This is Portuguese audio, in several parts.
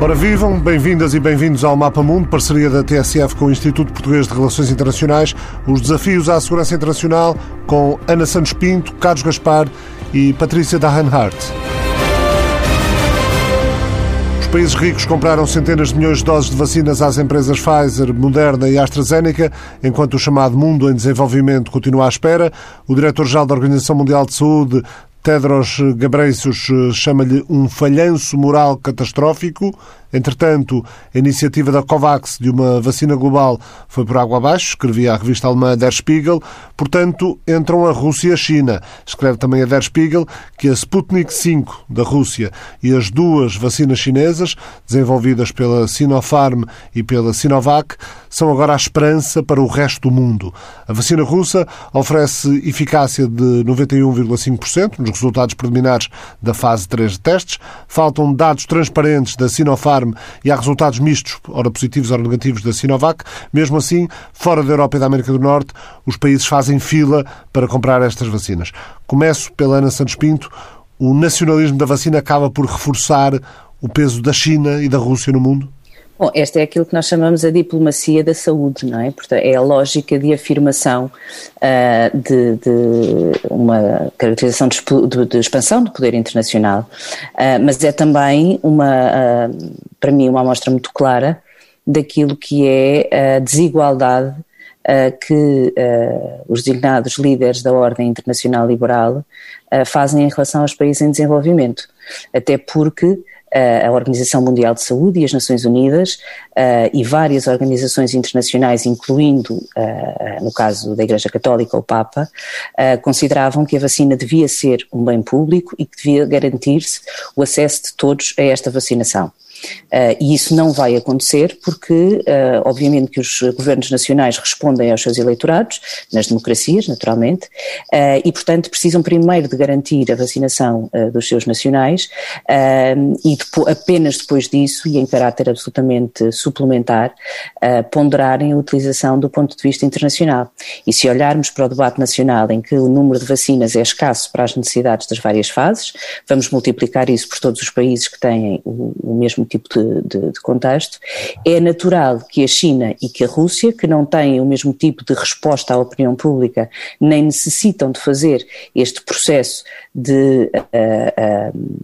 Ora vivam, bem-vindas e bem-vindos ao Mapa Mundo, parceria da TSF com o Instituto Português de Relações Internacionais, os desafios à segurança internacional com Ana Santos Pinto, Carlos Gaspar e Patrícia Dahenhardt. Os países ricos compraram centenas de milhões de doses de vacinas às empresas Pfizer, Moderna e AstraZeneca, enquanto o chamado mundo em desenvolvimento continua à espera. O diretor-geral da Organização Mundial de Saúde Tedros Ghebreyesus chama-lhe um falhanço moral catastrófico. Entretanto, a iniciativa da COVAX de uma vacina global foi por água abaixo, escrevia a revista alemã Der Spiegel. Portanto, entram a Rússia e a China. Escreve também a Der Spiegel que a Sputnik V da Rússia e as duas vacinas chinesas, desenvolvidas pela Sinopharm e pela Sinovac, são agora a esperança para o resto do mundo. A vacina russa oferece eficácia de 91,5% nos resultados preliminares da fase 3 de testes. Faltam dados transparentes da Sinopharm E há resultados mistos, ora positivos, ora negativos, da Sinovac. Mesmo assim, fora da Europa e da América do Norte, os países fazem fila para comprar estas vacinas. Começo pela Ana Santos Pinto. O nacionalismo da vacina acaba por reforçar o peso da China e da Rússia no mundo? Bom, esta é aquilo que nós chamamos a diplomacia da saúde, não é? Portanto, é a lógica de afirmação uh, de, de, uma caracterização de, de, expansão do poder internacional, uh, mas é também uma, uh, para mim, uma amostra muito clara daquilo que é a desigualdade que os designados líderes da ordem internacional liberal fazem em relação aos países em desenvolvimento. Até porque a Organização Mundial de Saúde e as Nações Unidas uh, e várias organizações internacionais, incluindo, uh, no caso da Igreja Católica, o Papa, uh, consideravam que a vacina devia ser um bem público e que devia garantir-se o acesso de todos a esta vacinação. Uh, e isso não vai acontecer porque, uh, obviamente, que os governos nacionais respondem aos seus eleitorados, nas democracias, naturalmente, uh, e, portanto, precisam primeiro de garantir a vacinação dos seus nacionais e depois, apenas depois disso, e em caráter absolutamente suplementar, ponderarem a utilização do ponto de vista internacional. E se olharmos para o debate nacional em que o número de vacinas é escasso para as necessidades das várias fases, vamos multiplicar isso por todos os países que têm o, o mesmo tipo de, de, de, contexto, é natural que a China e que a Rússia, que não têm o mesmo tipo de resposta à opinião pública, nem necessitam de fazer este processo de uh, uh,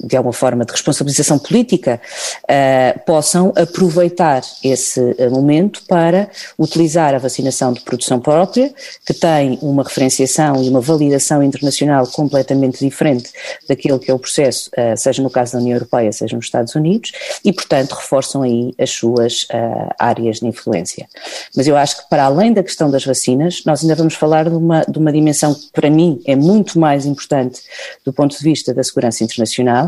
de alguma forma de responsabilização política, uh, possam aproveitar esse eh, momento para utilizar a vacinação de produção própria, que tem uma referenciação e uma validação internacional completamente diferente daquilo que é o processo, uh, seja no caso da União Europeia, seja nos Estados Unidos, e portanto reforçam aí as suas uh, áreas de influência. Mas eu acho que para além da questão das vacinas, nós ainda vamos falar de uma, de uma dimensão que para mim é muito mais importante do ponto de vista da segurança internacional,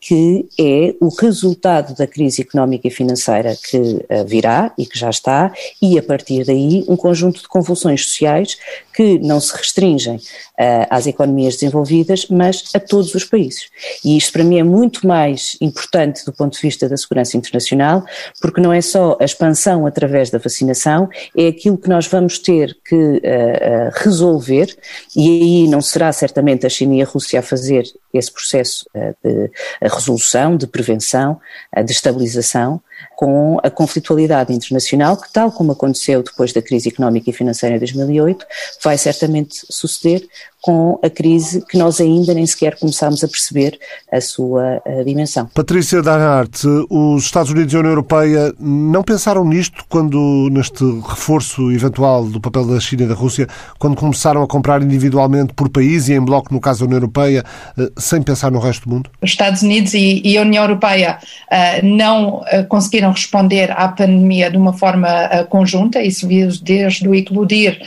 que é o resultado da crise económica e financeira que eh, virá e que já está, e a partir daí um conjunto de convulsões sociais que não se restringem uh, às economias desenvolvidas, mas a todos os países. E isto para mim é muito mais importante do ponto de vista da segurança internacional, porque não é só a expansão através da vacinação, é aquilo que nós vamos ter que uh, uh, resolver, e aí não será certamente a China e a Rússia a fazer esse processo de resolução, de prevenção, de estabilização, com a conflitualidade internacional, que, tal como aconteceu depois da crise económica e financeira de 2008, vai certamente suceder com a crise que nós ainda nem sequer começámos a perceber a sua a dimensão. Patrícia Darnart, os Estados Unidos e a União Europeia não pensaram nisto quando, neste reforço eventual do papel da China e da Rússia, quando começaram a comprar individualmente por país e em bloco, no caso da União Europeia, eh, sem pensar no resto do mundo? Os Estados Unidos e, e a União Europeia uh, não uh, conseguiram responder à pandemia de uma forma uh, conjunta, isso viu desde o eclodir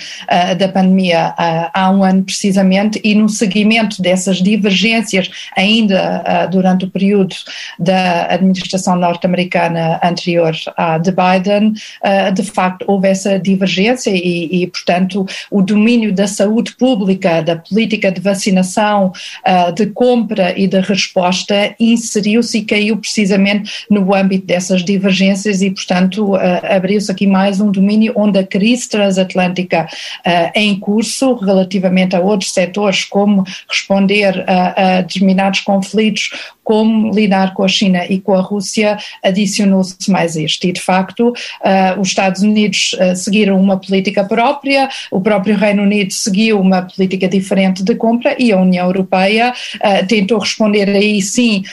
da pandemia há um ano precisamente e no seguimento dessas divergências ainda uh, durante o período da administração norte-americana anterior à de Biden, uh, de facto houve essa divergência e, e, portanto, o domínio da saúde pública, da política de vacinação, uh, de compra e de resposta inseriu-se e caiu precisamente no âmbito dessas divergências e, portanto, abriu-se aqui mais um domínio onde a crise transatlântica em curso relativamente a outros setores, como responder a, a determinados conflitos, como lidar com a China e com a Rússia, adicionou-se mais isto. E, de facto, uh, os Estados Unidos uh, seguiram uma política própria, o próprio Reino Unido seguiu uma política diferente de compra e a União Europeia uh, tentou responder aí sim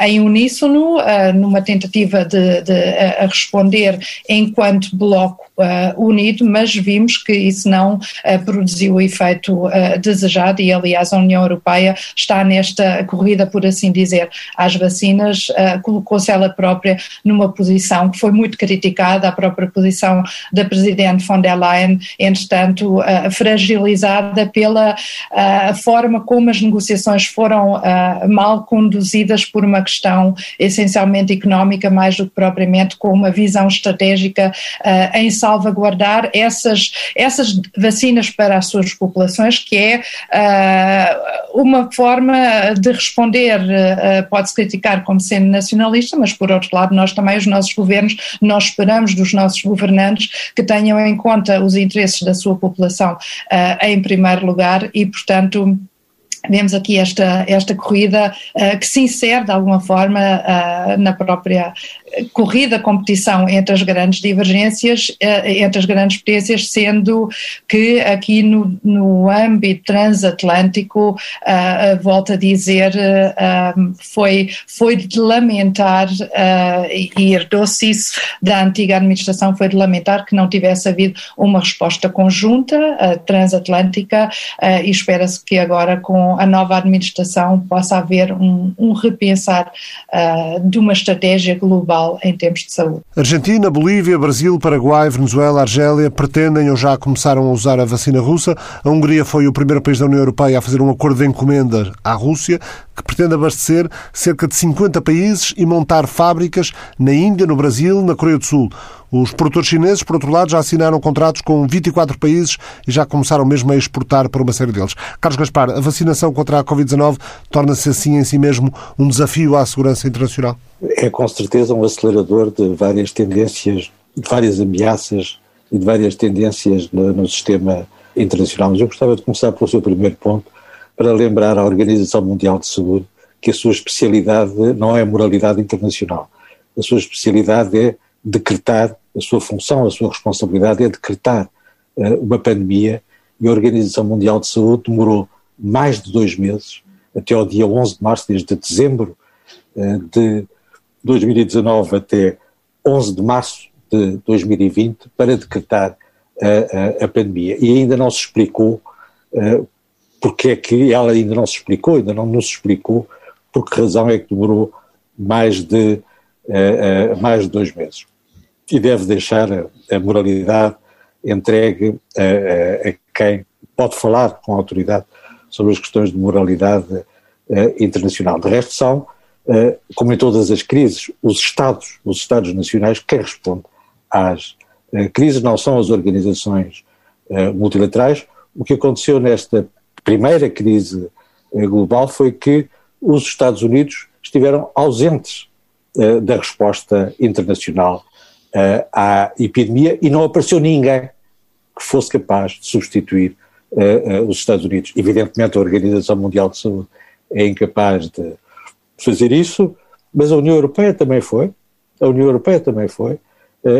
em uníssono, numa tentativa de, de responder enquanto bloco unido, mas vimos que isso não produziu o efeito desejado e, aliás, a União Europeia está nesta corrida, por assim dizer, às vacinas, colocou-se ela própria numa posição que foi muito criticada, a própria posição da Presidente von der Leyen, entretanto, fragilizada pela forma como as negociações foram mal conduzidas por uma questão essencialmente económica, mais do que propriamente com uma visão estratégica em salvaguardar essas, essas vacinas para as suas populações, que é uh, uma forma de responder, uh, pode-se criticar como sendo nacionalista, mas por outro lado nós também, os nossos governos, nós esperamos dos nossos governantes que tenham em conta os interesses da sua população uh, em primeiro lugar e, portanto, Vemos aqui esta, esta corrida uh, que se insere de alguma forma uh, na própria corrida, competição entre as grandes divergências, uh, entre as grandes potências, sendo que aqui no, no âmbito transatlântico, volto a dizer, foi, foi de lamentar, e herdou-se isso da antiga administração, foi de lamentar que não tivesse havido uma resposta conjunta transatlântica e espera-se que agora com a nova administração possa haver um, um repensar uh, de uma estratégia global em termos de saúde. Argentina, Bolívia, Brasil, Paraguai, Venezuela, Argélia pretendem ou já começaram a usar a vacina russa. A Hungria foi o primeiro país da União Europeia a fazer um acordo de encomenda à Rússia que pretende abastecer cerca de 50 países e montar fábricas na Índia, no Brasil, na Coreia do Sul. Os produtores chineses, por outro lado, já assinaram contratos com 24 países e já começaram mesmo a exportar para uma série deles. Carlos Gaspar, a vacinação contra a Covid-19 torna-se assim em si mesmo um desafio à segurança internacional? É com certeza um acelerador de várias tendências, de várias ameaças e de várias tendências no, no sistema internacional. Mas eu gostava de começar pelo seu primeiro ponto, para lembrar à Organização Mundial de Saúde que a sua especialidade não é moralidade internacional. A sua especialidade é decretar, a sua função, a sua responsabilidade é decretar uh, uma pandemia e a Organização Mundial de Saúde demorou mais de dois meses, até ao dia 11 de março, desde dezembro uh, de 2019 até 11 de março de 2020, para decretar a, a, a pandemia. E ainda não se explicou uh, porque é que ela ainda não se explicou, ainda não nos explicou por que razão é que demorou mais de, uh, uh, mais de dois meses. E deve deixar a, a moralidade entregue a, a, quem pode falar com autoridade sobre as questões de moralidade internacional. De resto, são, como em todas as crises, os Estados, os Estados nacionais, quem responde às crises, não são as organizações multilaterais. O que aconteceu nesta primeira crise eh, global foi que os Estados Unidos estiveram ausentes da resposta internacional à epidemia e não apareceu ninguém que fosse capaz de substituir os Estados Unidos. Evidentemente, a Organização Mundial de Saúde é incapaz de fazer isso, mas a União Europeia também foi, a União Europeia também foi,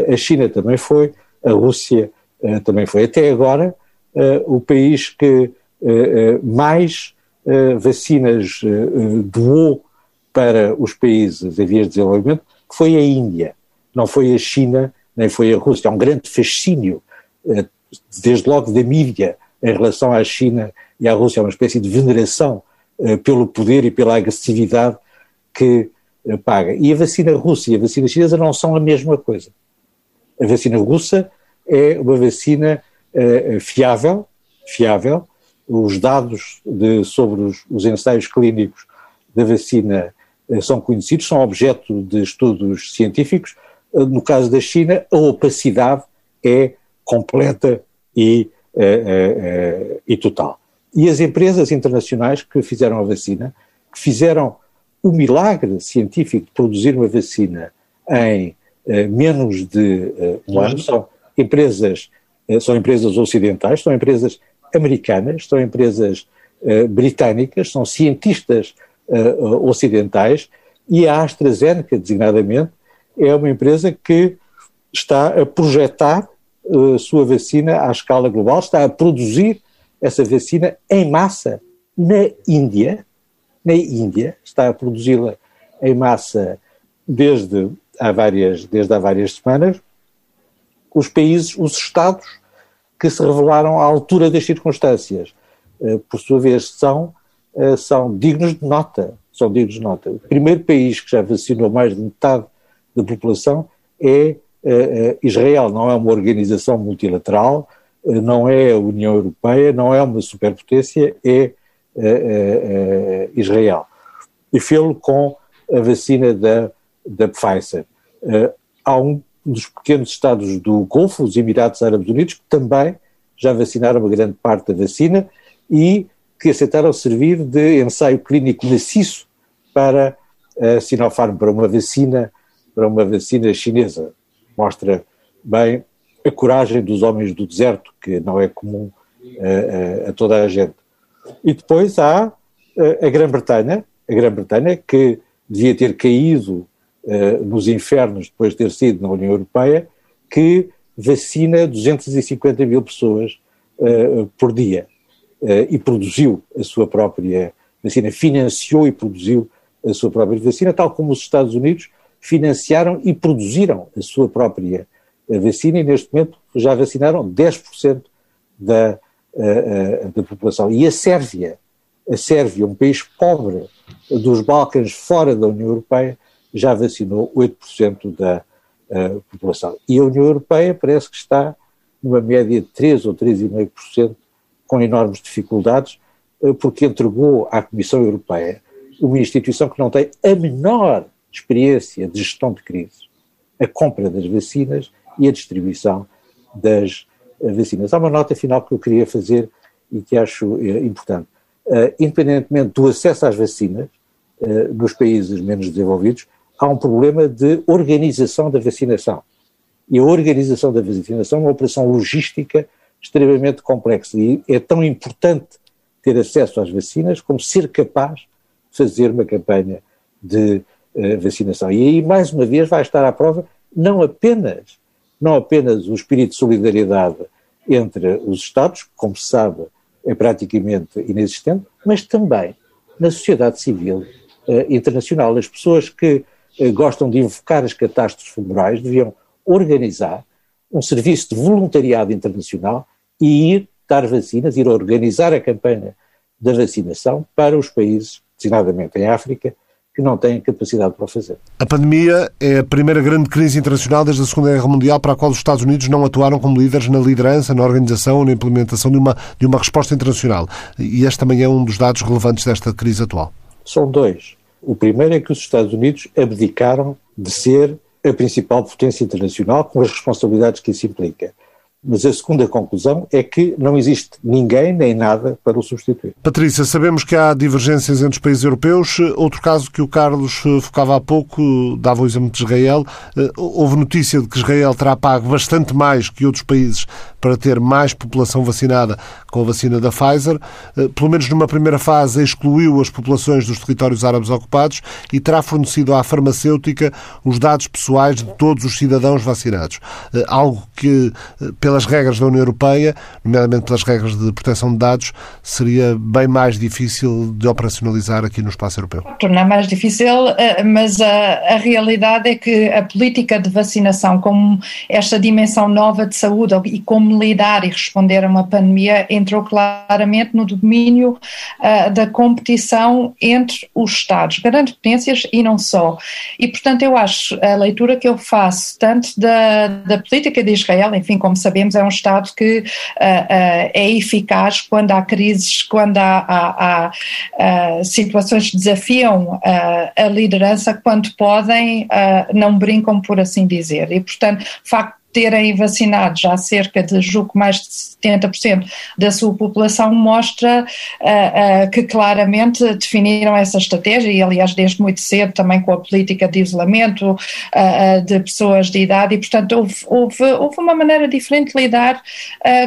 a China também foi, a Rússia também foi. Até agora, o país que eh, eh, mais eh, vacinas doou para os países em vias de desenvolvimento, foi a Índia, não foi a China, nem foi a Rússia. Há um grande fascínio, desde logo da mídia, em relação à China e à Rússia, uma espécie de veneração pelo poder e pela agressividade que paga. E a vacina russa e a vacina chinesa não são a mesma coisa. A vacina russa é uma vacina fiável, fiável, os dados de, sobre os, os, ensaios clínicos da vacina eh, são conhecidos, são objeto de estudos científicos. Eh, no caso da China, a opacidade é completa e, eh, e total. E as empresas internacionais que fizeram a vacina, que fizeram o milagre científico de produzir uma vacina em menos de um ano, são empresas, são empresas ocidentais, são empresas americanas, são empresas uh, britânicas, são cientistas uh, ocidentais e a AstraZeneca, designadamente, é uma empresa que está a projetar a sua vacina à escala global, está a produzir essa vacina em massa na Índia, na Índia, está a produzi-la em massa desde há várias, desde há várias semanas, os países, os Estados que se revelaram à altura das circunstâncias, eh, por sua vez, são, eh, são dignos de nota. São dignos de nota. O primeiro país que já vacinou mais de metade da população é eh, Israel. Não é uma organização multilateral, não é a União Europeia, não é uma superpotência, é Israel. E fê-lo com a vacina da, da Pfizer. há um dos pequenos estados do Golfo, os Emirados Árabes Unidos, que também já vacinaram uma grande parte da vacina e que aceitaram servir de ensaio clínico maciço para a Sinopharm, para uma vacina, para uma vacina chinesa. Mostra bem a coragem dos homens do deserto, que não é comum a, a, a toda a gente. E depois há a, a Grã-Bretanha, a Grã-Bretanha que devia ter caído uh, nos infernos depois de ter sido na União Europeia, que vacina 250 mil pessoas uh, por dia uh, e produziu a sua própria vacina, financiou e produziu a sua própria vacina, tal como os Estados Unidos financiaram e produziram a sua própria vacina e neste momento já vacinaram 10% da, da população. E a Sérvia, a Sérvia, um país pobre dos Balcãs fora da União Europeia, já vacinou 8% da uh, população. E a União Europeia parece que está numa média de 3 ou 3,5%, com enormes dificuldades, porque entregou à Comissão Europeia uma instituição que não tem a menor experiência de gestão de crise, a compra das vacinas e a distribuição das Há uma nota final que eu queria fazer e que acho importante. independentemente do acesso às vacinas, nos países menos desenvolvidos, há um problema de organização da vacinação. E a organização da vacinação é uma operação logística extremamente complexa. E é tão importante ter acesso às vacinas como ser capaz de fazer uma campanha de vacinação. E aí, mais uma vez, vai estar à prova não apenas, não apenas o espírito de solidariedade entre os Estados, que, como se sabe, é praticamente inexistente, mas também na sociedade civil uh, internacional. As pessoas que eh, gostam de invocar as catástrofes florais deviam organizar um serviço de voluntariado internacional e ir dar vacinas, ir organizar a campanha da vacinação para os países, designadamente em África, que não têm capacidade para o fazer. A pandemia é a primeira grande crise internacional desde a Segunda Guerra Mundial para a qual os Estados Unidos não atuaram como líderes na liderança, na organização, na implementação de uma, de uma resposta internacional. E este também é um dos dados relevantes desta crise atual. São dois. O primeiro é que os Estados Unidos abdicaram de ser a principal potência internacional com as responsabilidades que isso implica. Mas a segunda conclusão é que não existe ninguém nem nada para o substituir. Patrícia, sabemos que há divergências entre os países europeus. Outro caso que o Carlos eh, focava há pouco, dava o exemplo de Israel. Eh, houve notícia de que Israel terá pago bastante mais que outros países para ter mais população vacinada com a vacina da Pfizer. Eh, pelo menos numa primeira fase, excluiu as populações dos territórios árabes ocupados e terá fornecido à farmacêutica os dados pessoais de todos os cidadãos vacinados. Algo que, pela pelas regras da União Europeia, nomeadamente pelas regras de proteção de dados, seria bem mais difícil de operacionalizar aqui no espaço europeu. Tornar mais difícil, eh, mas a, a realidade é que a política de vacinação, como esta dimensão nova de saúde e como lidar e responder a uma pandemia, entrou claramente no domínio uh, da competição entre os Estados, grandes potências e não só. E, portanto, eu acho a leitura que eu faço, tanto da, da política de Israel, enfim, como sabemos, é um Estado que uh, uh, é eficaz quando há crises, quando há, há, há situações que desafiam a liderança, quando podem, não brincam, por assim dizer. E, portanto, facto terem vacinado já cerca de, julgo, mais de 70% da sua população, mostra uh, uh, que claramente definiram essa estratégia e, aliás, desde muito cedo também com a política de isolamento uh, de pessoas de idade. E, portanto, houve, houve, houve uma maneira diferente de lidar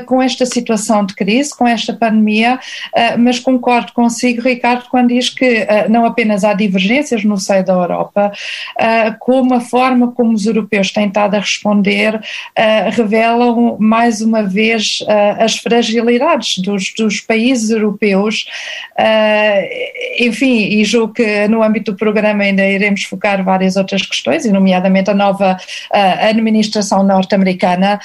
com esta situação de crise, com esta pandemia, mas concordo consigo, Ricardo, quando diz que não apenas há divergências no seio da Europa, como a forma como os europeus têm estado a responder revelam mais uma vez as fragilidades dos, dos países europeus. enfim, e julgo que no âmbito do programa ainda iremos focar várias outras questões, e nomeadamente a nova administração norte-americana,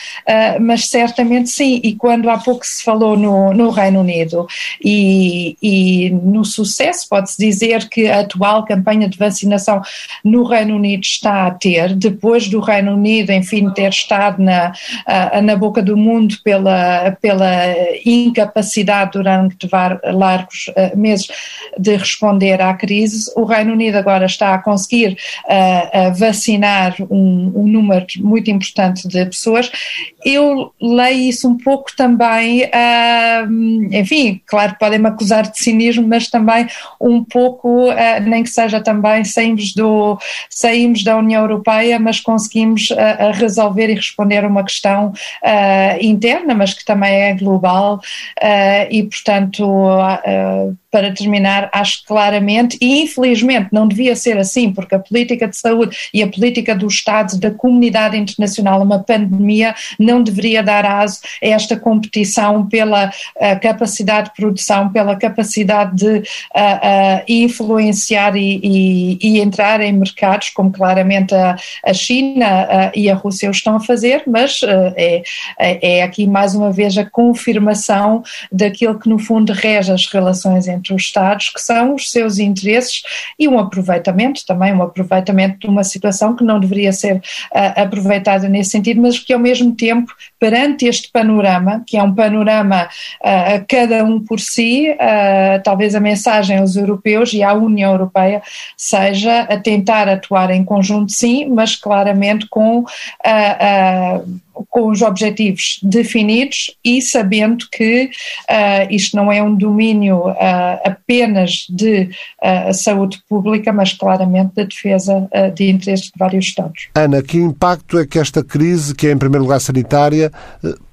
mas certamente sim, e quando há pouco se falou no, no Reino Unido e, e no sucesso, pode-se dizer que a atual campanha de vacinação no Reino Unido está a ter, depois do Reino Unido, enfim, ter estado na, na boca do mundo pela, pela incapacidade durante largos meses de responder à crise, o Reino Unido agora está a conseguir vacinar um, um número muito importante de pessoas. Eu leio isso um pouco também, uh, enfim, claro, podem-me acusar de cinismo, mas também um pouco, nem que seja também, saímos, do, saímos da União Europeia, mas conseguimos resolver e responder a uma questão interna, mas que também é global e, portanto, para terminar, acho claramente, e infelizmente não devia ser assim, porque a política de saúde e a política do Estado, da comunidade internacional, uma pandemia, não deveria dar aso a esta competição pela uh, capacidade de produção, pela capacidade de uh, uh, influenciar e, e, e, entrar em mercados, como claramente a, a China e a Rússia estão a fazer, mas é, é aqui mais uma vez a confirmação daquilo que no fundo rege as relações entre os Estados, que são os seus interesses e um aproveitamento, também um aproveitamento de uma situação que não deveria ser uh, aproveitada nesse sentido, mas que ao mesmo tempo, perante este panorama, que é um panorama uh, cada um por si, uh, talvez a mensagem aos europeus e à União Europeia seja a tentar atuar em conjunto, sim, mas claramente com com os objetivos definidos e sabendo que uh, isto não é um domínio uh, apenas de saúde pública, mas claramente da defesa de interesses de vários Estados. Ana, que impacto é que esta crise, que é em primeiro lugar sanitária,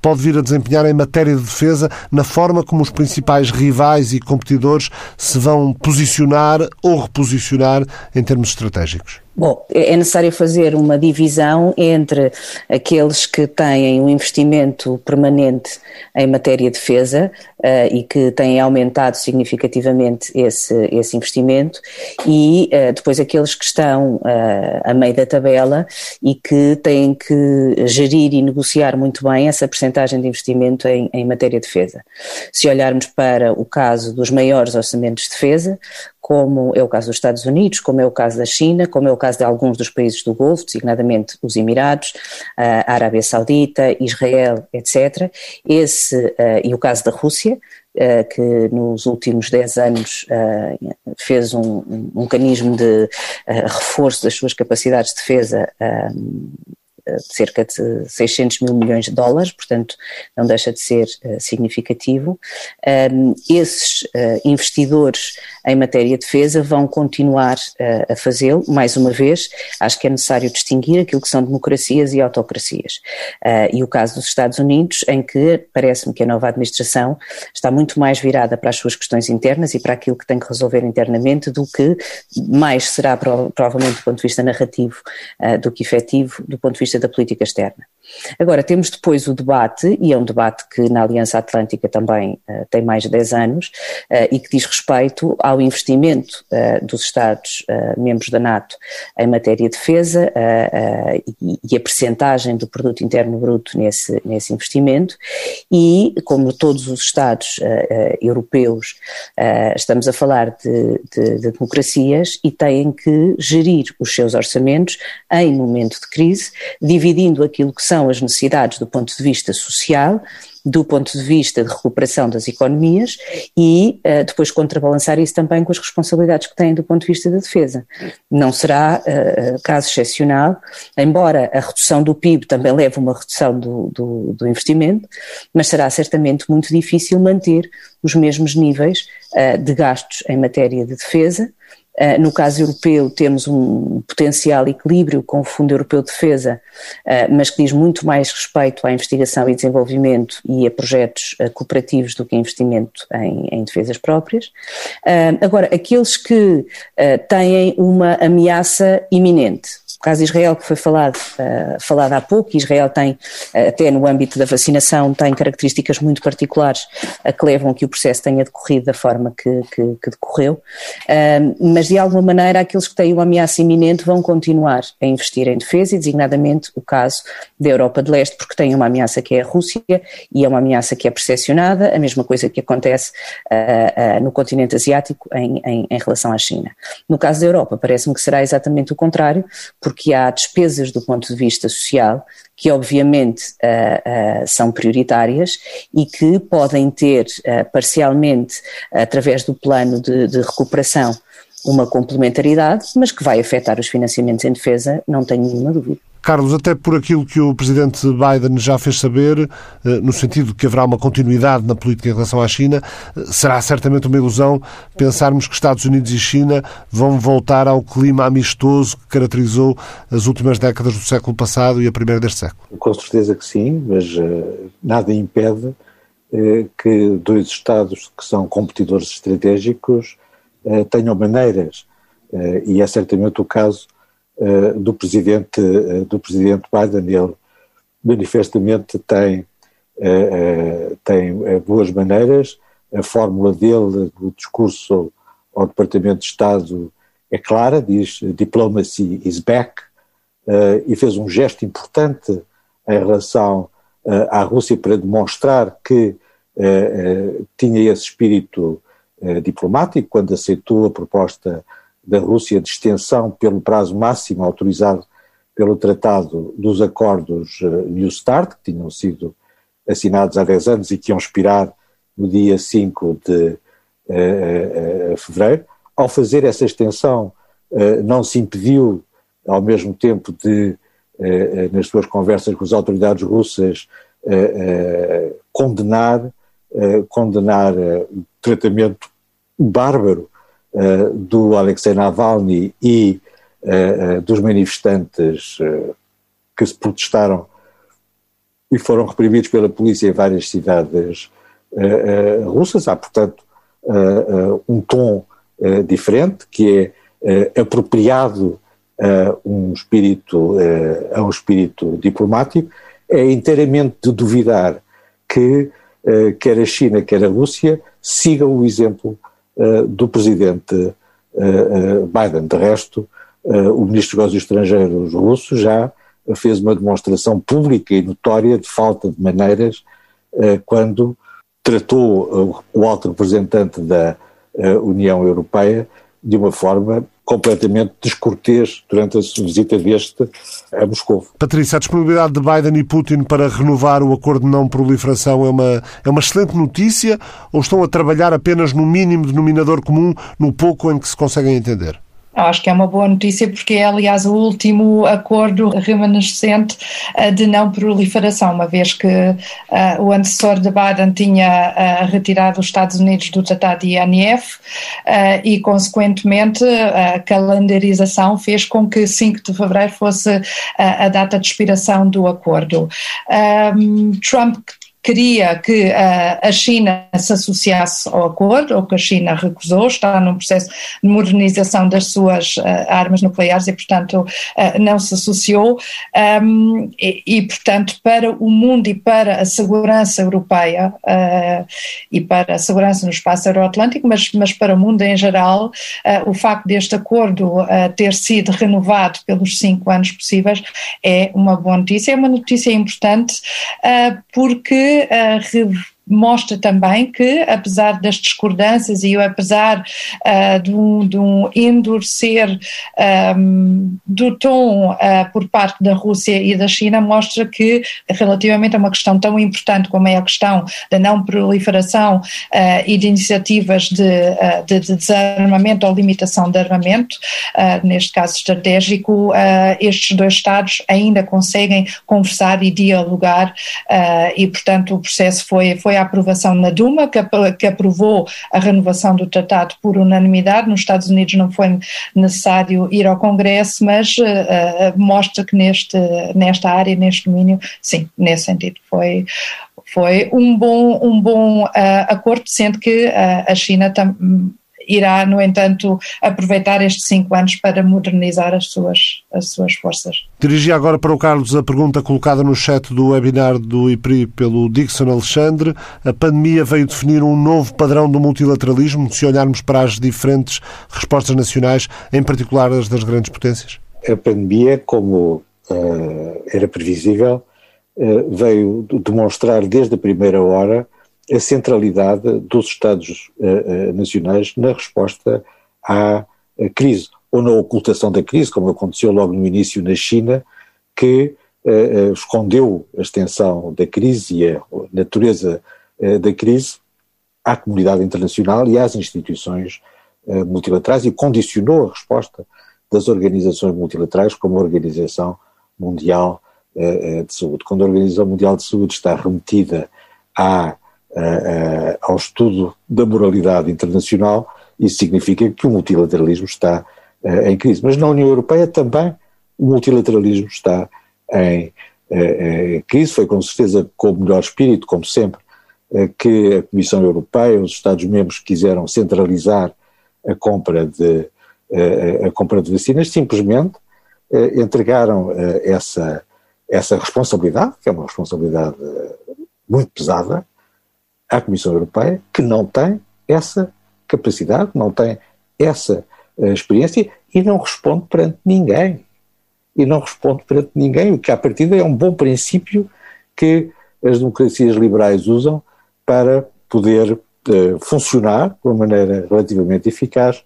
pode vir a desempenhar em matéria de defesa na forma como os principais rivais e competidores se vão posicionar ou reposicionar em termos estratégicos? Bom, é necessário fazer uma divisão entre aqueles que têm um investimento permanente em matéria de defesa uh, e que têm aumentado significativamente esse, esse investimento e uh, depois aqueles que estão uh, a meio da tabela e que têm que gerir e negociar muito bem essa percentagem de investimento em, em matéria de defesa. Se olharmos para o caso dos maiores orçamentos de defesa, como é o caso dos Estados Unidos, como é o caso da China, como é o caso de alguns dos países do Golfo, designadamente os Emirados, a Arábia Saudita, Israel, etc. Esse, e o caso da Rússia, uh, que nos últimos 10 anos uh, fez um, um, mecanismo de reforço das suas capacidades de defesa cerca de 600 mil milhões de dólares, portanto não deixa de ser uh, significativo. Esses uh, investidores em matéria de defesa vão continuar a fazê-lo, mais uma vez, acho que é necessário distinguir aquilo que são democracias e autocracias. e o caso dos Estados Unidos, em que parece-me que a nova administração está muito mais virada para as suas questões internas e para aquilo que tem que resolver internamente do que mais será provavelmente do ponto de vista narrativo do que efetivo do ponto de vista da política externa. Agora, temos depois o debate, e é um debate que na Aliança Atlântica também uh, tem mais de 10 anos, uh, e que diz respeito ao investimento uh, dos Estados membros da NATO em matéria de defesa e, e, a percentagem do produto interno bruto nesse, nesse investimento, e como todos os Estados europeus estamos a falar de, de, de democracias e têm que gerir os seus orçamentos em momento de crise, dividindo aquilo que são são as necessidades do ponto de vista social, do ponto de vista de recuperação das economias e uh, depois contrabalançar isso também com as responsabilidades que têm do ponto de vista da defesa. Não será uh, caso excepcional, embora a redução do PIB também leve uma redução do, do, do investimento, mas será certamente muito difícil manter os mesmos níveis uh, de gastos em matéria de defesa no caso europeu, temos um potencial equilíbrio com o Fundo Europeu de Defesa, uh, mas que diz muito mais respeito à investigação e desenvolvimento e a projetos uh, cooperativos do que investimento em, em defesas próprias. agora, aqueles que têm uma ameaça iminente, o caso de Israel, que foi falado, uh, falado há pouco, Israel tem, uh, até no âmbito da vacinação, tem características muito particulares uh, que levam a que o processo tenha decorrido da forma que, que, que decorreu, mas de alguma maneira aqueles que têm uma ameaça iminente vão continuar a investir em defesa e designadamente o caso da Europa de Leste, porque tem uma ameaça que é a Rússia e é uma ameaça que é percepcionada, a mesma coisa que acontece no continente asiático em, em, em relação à China. No caso da Europa, parece-me que será exatamente o contrário, porque há despesas do ponto de vista social que obviamente uh, uh, são prioritárias e que podem ter uh, parcialmente, através do plano de, de recuperação, uma complementaridade, mas que vai afetar os financiamentos em defesa, não tenho nenhuma dúvida. Carlos, até por aquilo que o presidente Biden já fez saber, eh, no sentido de que haverá uma continuidade na política em relação à China, eh, será certamente uma ilusão pensarmos que Estados Unidos e China vão voltar ao clima amistoso que caracterizou as últimas décadas do século passado e a primeira deste século. Com certeza que sim, mas uh, nada impede que dois Estados que são competidores estratégicos tenham maneiras, e é certamente o caso eh, do presidente uh, do presidente Biden. Ele manifestamente tem uh, tem boas maneiras. A fórmula dele, do discurso ao Departamento de Estado é clara, diz diplomacy is back, e fez um gesto importante em relação à Rússia para demonstrar que tinha esse espírito diplomático quando aceitou a proposta da Rússia de extensão pelo prazo máximo autorizado pelo Tratado dos Acordos eh, New Start, que tinham sido assinados há 10 anos e que iam expirar no dia 5 de uh, uh, fevereiro. Ao fazer essa extensão, uh, não se impediu, ao mesmo tempo de, nas suas conversas com as autoridades russas, condenar, condenar o tratamento bárbaro uh, do Alexei Navalny e uh, dos manifestantes que se protestaram e foram reprimidos pela polícia em várias cidades russas. Há, portanto, um tom diferente que é apropriado a um espírito, a um espírito diplomático. É inteiramente de duvidar que quer a China, quer a Rússia sigam o exemplo eh, do presidente eh, Biden. De resto, o ministro dos Estrangeiros russo já fez uma demonstração pública e notória de falta de maneiras quando tratou o alto representante da União Europeia de uma forma completamente descortês durante a visita deste a Moscou. Patrícia, a disponibilidade de Biden e Putin para renovar o acordo de não proliferação é uma, é uma excelente notícia ou estão a trabalhar apenas no mínimo denominador comum, no pouco em que se conseguem entender? Acho que é uma boa notícia porque é, aliás, o último acordo remanescente uh, de não proliferação, uma vez que uh, o antecessor de Biden tinha uh, retirado os Estados Unidos do Tratado de INF e, consequentemente, a calendarização fez com que 5 de fevereiro fosse a data de expiração do acordo. Um, Trump queria que a, a China se associasse ao acordo, ou que a China recusou, está num processo de modernização das suas uh, armas nucleares e, portanto, uh, não se associou. Um, e, e, portanto, para o mundo e para a segurança europeia uh, e para a segurança no espaço euroatlântico, mas, mas para o mundo em geral, o facto deste acordo ter sido renovado pelos cinco anos possíveis é uma boa notícia, é uma notícia importante porque uh, mostra também que, apesar das discordâncias e apesar uh, de, um, de um endurecer um, do tom uh, por parte da Rússia e da China, mostra que, relativamente a uma questão tão importante como é a questão da não proliferação uh, e de iniciativas de, de, de, desarmamento ou limitação de armamento, neste caso estratégico, estes dois Estados ainda conseguem conversar e dialogar e, portanto, o processo foi, foi a aprovação na Duma, que, que aprovou a renovação do tratado por unanimidade. Nos Estados Unidos não foi necessário ir ao Congresso, mas uh, mostra que neste, nesta área, neste domínio, sim, nesse sentido foi, foi um bom, um bom uh, acordo, sendo que uh, a China irá, no entanto, aproveitar estes cinco anos para modernizar as suas, as suas forças. Dirigi agora para o Carlos a pergunta colocada no chat do webinar do IPRI pelo Dixon Alexandre. A pandemia veio definir um novo padrão do multilateralismo, se olharmos para as diferentes respostas nacionais, em particular as das grandes potências? A pandemia, como uh, era previsível, uh, veio demonstrar desde a primeira hora a centralidade dos Estados uh, nacionais na resposta à crise, ou na ocultação da crise, como aconteceu logo no início na China, que uh, escondeu a extensão da crise e a natureza da crise à comunidade internacional e às instituições multilaterais e condicionou a resposta das organizações multilaterais como a Organização Mundial de Saúde. Quando a Organização Mundial de Saúde está remetida à uh, ao estudo da moralidade internacional, isso significa que o multilateralismo está uh, em crise. Mas na União Europeia também o multilateralismo está em, em crise. Foi com certeza com o melhor espírito, como sempre, que a Comissão Europeia, os Estados-membros quiseram centralizar a compra de, a compra de vacinas, simplesmente entregaram essa, essa responsabilidade, que é uma responsabilidade muito pesada, à Comissão Europeia, que não tem essa capacidade, não tem essa uh, experiência e não responde perante ninguém. E não responde perante ninguém, o que à partida é um bom princípio que as democracias liberais usam para poder uh, funcionar de uma maneira relativamente eficaz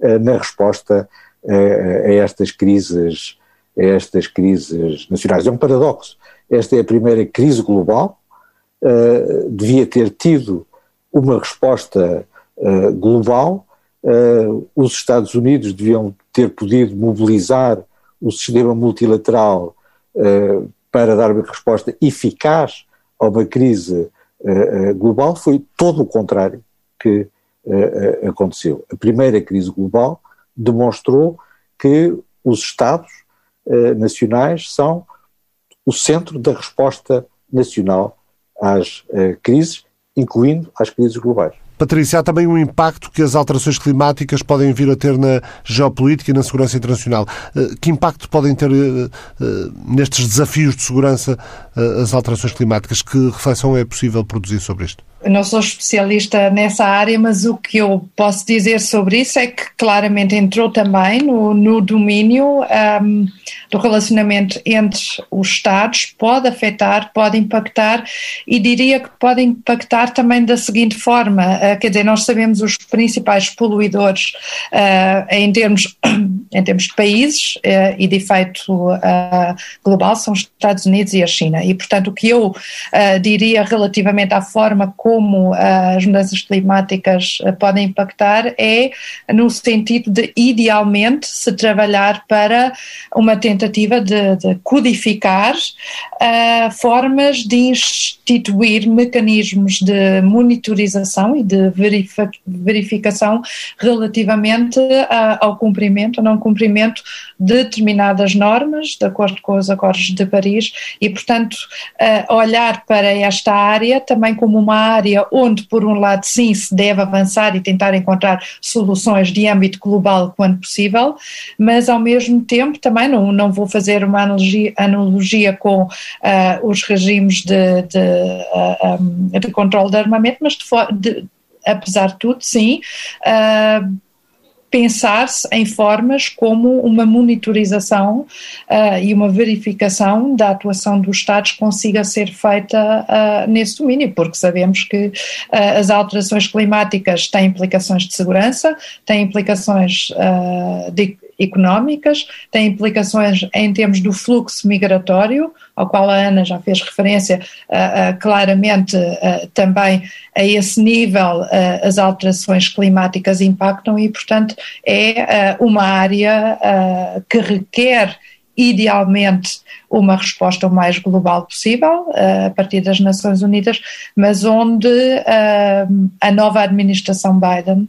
uh, na resposta a estas crises a estas crises nacionais. É um paradoxo. Esta é a primeira crise global uh, devia ter tido uma resposta uh, global, uh, os Estados Unidos deviam ter podido mobilizar o sistema multilateral para dar uma resposta eficaz a uma crise global, foi todo o contrário que aconteceu. A primeira crise global demonstrou que os Estados nacionais são o centro da resposta nacional às uh, crises, incluindo as crises globais. Patrícia, há também um impacto que as alterações climáticas podem vir a ter na geopolítica e na segurança internacional. Eh, que impacto podem ter eh, nestes desafios de segurança as alterações climáticas? Que reflexão é possível produzir sobre isto? Não sou especialista nessa área, mas o que eu posso dizer sobre isso é que claramente entrou também no, no domínio um, do relacionamento entre os Estados, pode afetar, pode impactar e diria que pode impactar também da seguinte forma, uh, quer dizer, nós sabemos os principais poluidores uh, em, termos, em termos de países uh, e de efeito global são os Estados Unidos e a China. E portanto o que eu diria relativamente à forma como como as mudanças climáticas eh, podem impactar é no sentido de, idealmente, se trabalhar para uma tentativa de, de codificar uh, formas de instituir mecanismos de monitorização e de verificação relativamente ao cumprimento ou não cumprimento de determinadas normas, de acordo com os acordos de Paris, e, portanto, uh, olhar para esta área também como uma área área onde, por um lado, sim, se deve avançar e tentar encontrar soluções de âmbito global quando possível, mas ao mesmo tempo também não, não vou fazer uma analogia, analogia com uh, os regimes de, de, uh, um, de controle de armamento, mas de, de, apesar de tudo, sim. Uh, pensar-se em formas como uma monitorização uh, e uma verificação da atuação dos Estados consiga ser feita uh, nesse domínio, porque sabemos que uh, as alterações climáticas têm implicações de segurança, têm implicações de económicas, tem implicações em termos do fluxo migratório, ao qual a Ana já fez referência uh, uh, claramente uh, também a esse nível as alterações climáticas impactam e, portanto, é uma área que requer idealmente uma resposta o mais global possível a partir das Nações Unidas, mas onde a nova administração Biden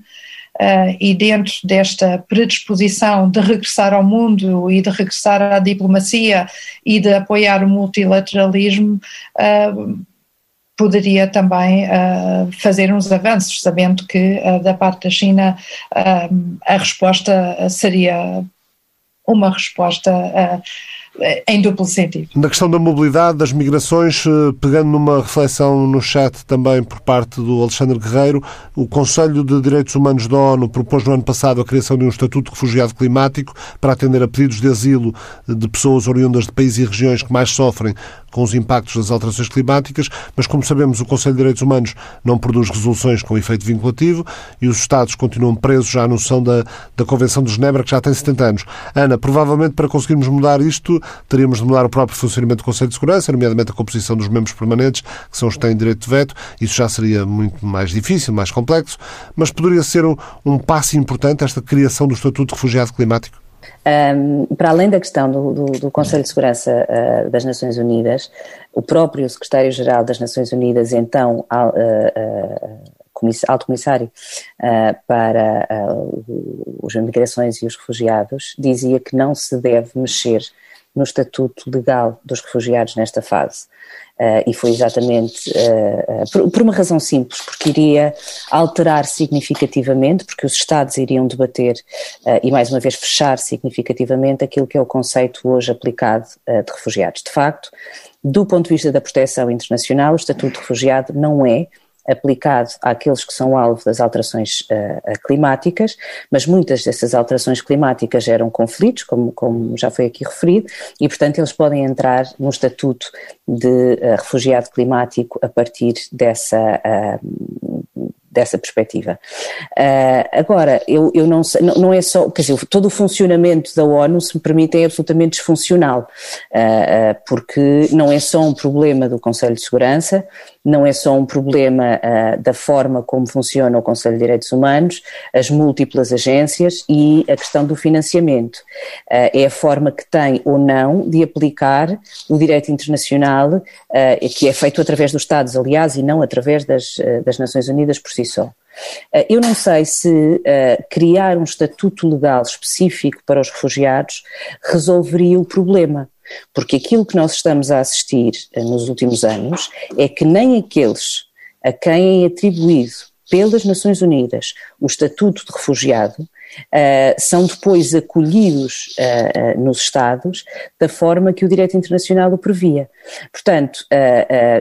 Uh, e dentro desta predisposição de regressar ao mundo e de regressar à diplomacia e de apoiar o multilateralismo, uh, poderia também uh, fazer uns avanços, sabendo que da parte da China a resposta seria uma resposta em duplo sentido. Na questão da mobilidade, das migrações, eh, pegando numa reflexão no chat também por parte do Alexandre Guerreiro, o Conselho de Direitos Humanos da ONU propôs no ano passado a criação de um Estatuto de Refugiado Climático para atender a pedidos de asilo de pessoas oriundas de países e regiões que mais sofrem com os impactos das alterações climáticas, mas como sabemos, o Conselho de Direitos Humanos não produz resoluções com efeito vinculativo e os Estados continuam presos à noção da, da Convenção de Genebra, que já tem 70 anos. Ana, provavelmente para conseguirmos mudar isto, teríamos de mudar o próprio funcionamento do Conselho de Segurança, nomeadamente a composição dos membros permanentes, que são os que têm direito de veto. Isso já seria muito mais difícil, mais complexo, mas poderia ser um, um passo importante esta criação do Estatuto de Refugiado Climático? Um, para além da questão do, do, do Conselho de Segurança uh, das Nações Unidas, o próprio secretário-geral das Nações Unidas, então uh, alto comissário para as migrações e os refugiados, dizia que não se deve mexer no estatuto legal dos refugiados nesta fase. Uh, e foi exatamente uh, uh, por, por, uma razão simples, porque iria alterar significativamente, porque os Estados iriam debater e mais uma vez fechar significativamente aquilo que é o conceito hoje aplicado de refugiados. De facto, do ponto de vista da proteção internacional, o Estatuto de Refugiado não é aplicado àqueles que são alvo das alterações uh, climáticas, mas muitas dessas alterações climáticas geram conflitos, como, como, já foi aqui referido, e portanto eles podem entrar no estatuto de uh, refugiado climático a partir dessa, uh, dessa perspectiva. Uh, agora, eu, eu não sei, não, não, é só, quer dizer, todo o funcionamento da ONU, se me permitem, é absolutamente disfuncional, uh, uh, porque não é só um problema do Conselho de Segurança, não é só um problema da forma como funciona o Conselho de Direitos Humanos, as múltiplas agências e a questão do financiamento. é a forma que tem ou não de aplicar o direito internacional, que é feito através dos Estados, aliás, e não através das, das Nações Unidas por si só. Eu não sei se uh, criar um estatuto legal específico para os refugiados resolveria o problema, porque aquilo que nós estamos a assistir uh, nos últimos anos é que nem aqueles a quem é atribuído pelas Nações Unidas o estatuto de refugiado uh, são depois acolhidos uh, uh, nos Estados da forma que o direito internacional o previa. Portanto,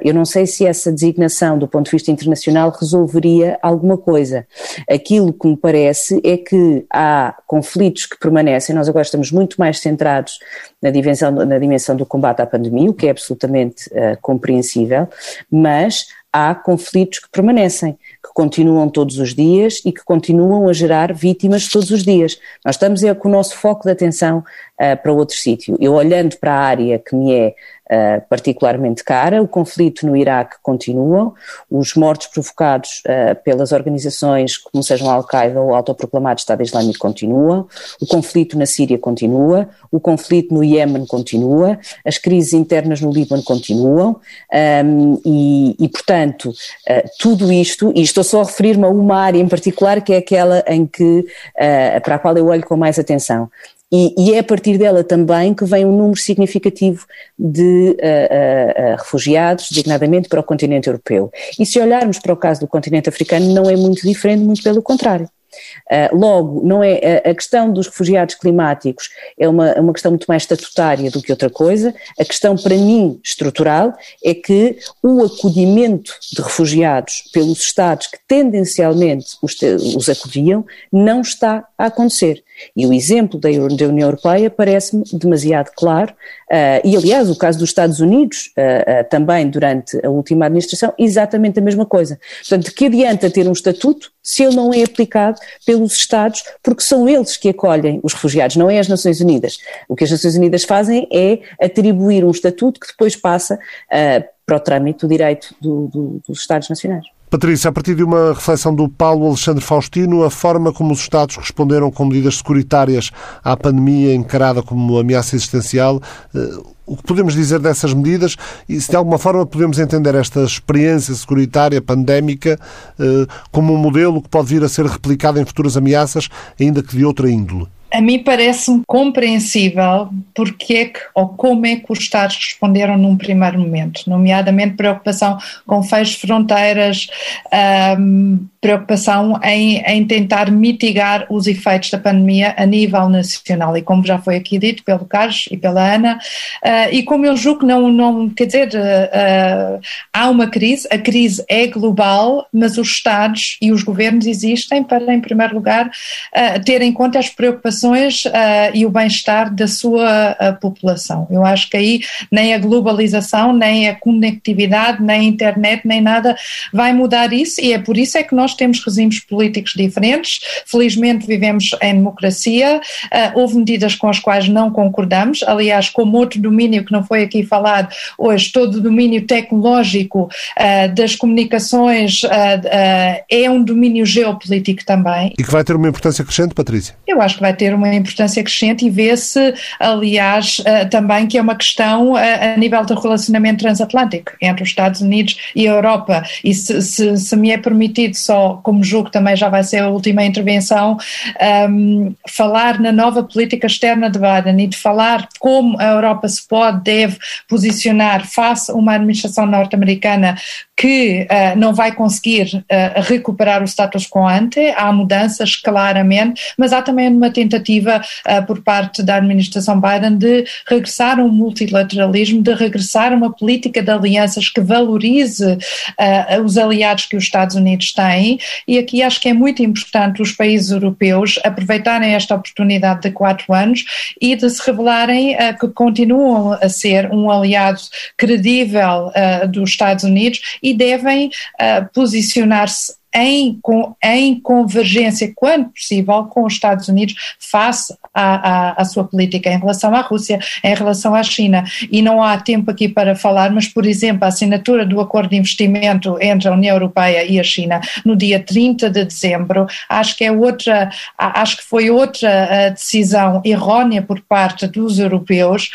eu não sei se essa designação do ponto de vista internacional resolveria alguma coisa. Aquilo que me parece é que há conflitos que permanecem, nós agora estamos muito mais centrados na dimensão, na dimensão do combate à pandemia, o que é absolutamente compreensível, mas há conflitos que permanecem, que continuam todos os dias e que continuam a gerar vítimas todos os dias. Nós estamos é, com o nosso foco de atenção uh, para outro sítio. Eu olhando para a área que me é uh, particularmente cara. O conflito no Iraque continua, os mortos provocados uh, pelas organizações como sejam Al-Qaeda ou o autoproclamado Estado Islâmico continuam, o conflito na Síria continua, o conflito no Iémen continua, as crises internas no Líbano continuam. Um, e, e, portanto, uh, tudo isto, e estou só a referir-me a uma área em particular que é aquela em que, para a qual eu olho com mais atenção. E, e, é a partir dela também que vem um número significativo de uh, uh, uh, refugiados, designadamente para o continente europeu. E se olharmos para o caso do continente africano, não é muito diferente, muito pelo contrário. logo, não é a questão dos refugiados climáticos é uma, uma questão muito mais estatutária do que outra coisa. A questão, para mim, estrutural, é que o acolhimento de refugiados pelos Estados que tendencialmente os, os acolhiam não está a acontecer. E o exemplo da, União Europeia parece-me demasiado claro, uh, e aliás, o caso dos Estados Unidos, uh, uh, também durante a última administração, exatamente a mesma coisa. Portanto, de que adianta ter um estatuto se ele não é aplicado pelos Estados, porque são eles que acolhem os refugiados, não é as Nações Unidas. O que as Nações Unidas fazem é atribuir um estatuto que depois passa para o trâmite do direito do, do, dos Estados Nacionais. Patrícia, a partir de uma reflexão do Paulo Alexandre Faustino, a forma como os Estados responderam com medidas securitárias à pandemia encarada como ameaça existencial, eh, o que podemos dizer dessas medidas e se de alguma forma podemos entender esta experiência securitária pandémica eh, como um modelo que pode vir a ser replicado em futuras ameaças, ainda que de outra índole? A mim parece-me compreensível porque é que ou como é que os Estados responderam num primeiro momento, nomeadamente preocupação com fecho fronteiras, um, preocupação em, em, tentar mitigar os efeitos da pandemia a nível nacional e como já foi aqui dito pelo Carlos e pela Ana, uh, e como eu julgo que não, não quer dizer, uh, há uma crise, a crise é global, mas os Estados e os governos existem para, em primeiro lugar, ter em conta as preocupações e o bem-estar da sua população. Eu acho que aí nem a globalização, nem a conectividade, nem a internet, nem nada vai mudar isso e é por isso é que nós temos regimes políticos diferentes, felizmente vivemos em democracia, uh, houve medidas com as quais não concordamos, aliás, como outro domínio que não foi aqui falado hoje, todo o domínio tecnológico uh, das comunicações uh, é um domínio geopolítico também. E que vai ter uma importância crescente, Patrícia? Eu acho que vai ter uma importância crescente e vê-se, aliás, também que é uma questão a nível do relacionamento transatlântico entre os Estados Unidos e a Europa. E se, se, se me é permitido só como julgo também já vai ser a última intervenção, um, falar na nova política externa de Biden e de falar como a Europa se pode, deve posicionar face a uma administração norte-americana que uh, não vai conseguir uh, recuperar o status quo ante, há mudanças claramente, mas há também uma tentativa uh, por parte da administração Biden de regressar a um multilateralismo, de regressar a uma política de alianças que valorize os aliados que os Estados Unidos têm. E aqui acho que é muito importante os países europeus aproveitarem esta oportunidade de quatro anos e de se revelarem que continuam a ser um aliado credível dos Estados Unidos e devem uh, posicionar-se em, em convergência, quando possível, com os Estados Unidos face à, à, à, sua política em relação à Rússia, em relação à China. E não há tempo aqui para falar, mas, por exemplo, a assinatura do acordo de investimento entre a União Europeia e a China no dia 30 de dezembro, acho que é outra, acho que foi outra decisão errónea por parte dos europeus,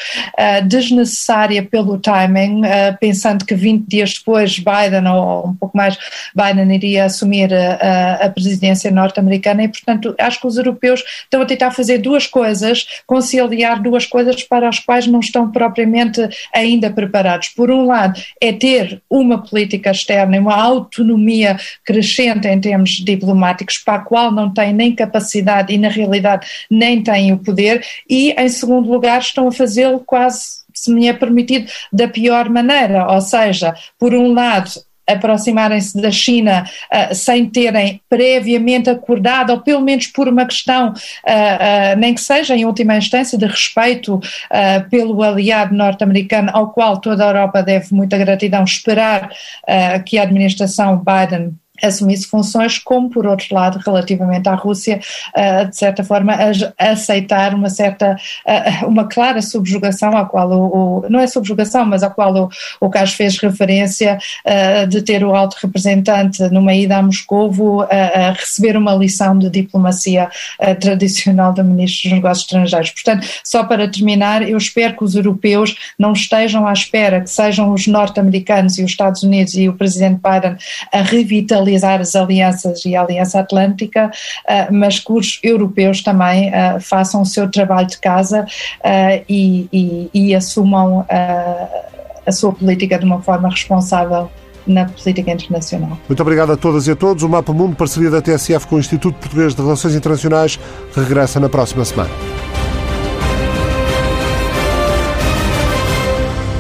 desnecessária pelo timing, pensando que 20 dias depois Biden, ou um pouco mais, Biden iria assumir a, a presidência norte-americana e, portanto, acho que os europeus estão a tentar fazer duas coisas, conciliar duas coisas para as quais não estão propriamente ainda preparados. Por um lado, é ter uma política externa uma autonomia crescente em termos diplomáticos, para a qual não têm nem capacidade e, na realidade, nem têm o poder, e, em segundo lugar, estão a fazê-lo quase se me é permitido, da pior maneira, ou seja, por um lado, aproximarem-se da China uh, sem terem previamente acordado, ou pelo menos por uma questão, uh, nem que seja em última instância, de respeito pelo aliado norte-americano, ao qual toda a Europa deve muita gratidão, esperar que a administração Biden assumisse funções, como por outro lado, relativamente à Rússia, uh, de certa forma, aceitar uma certa, uh, uma clara subjugação, à qual o, não é subjugação, mas à qual o, o Carlos fez referência, de ter o alto representante numa ida a Moscovo a receber uma lição de diplomacia tradicional da Ministra dos Negócios Estrangeiros. Portanto, só para terminar, eu espero que os europeus não estejam à espera que sejam os norte-americanos e os Estados Unidos e o Presidente Biden a revitalizar realizar as alianças e a Aliança Atlântica, ah, mas que os europeus também ah, façam o seu trabalho de casa ah, e, e, e assumam a sua política de uma forma responsável na política internacional. Muito obrigado a todas e a todos. O Mapa Mundo, parceria da TSF com o Instituto Português de Relações Internacionais, regressa na próxima semana.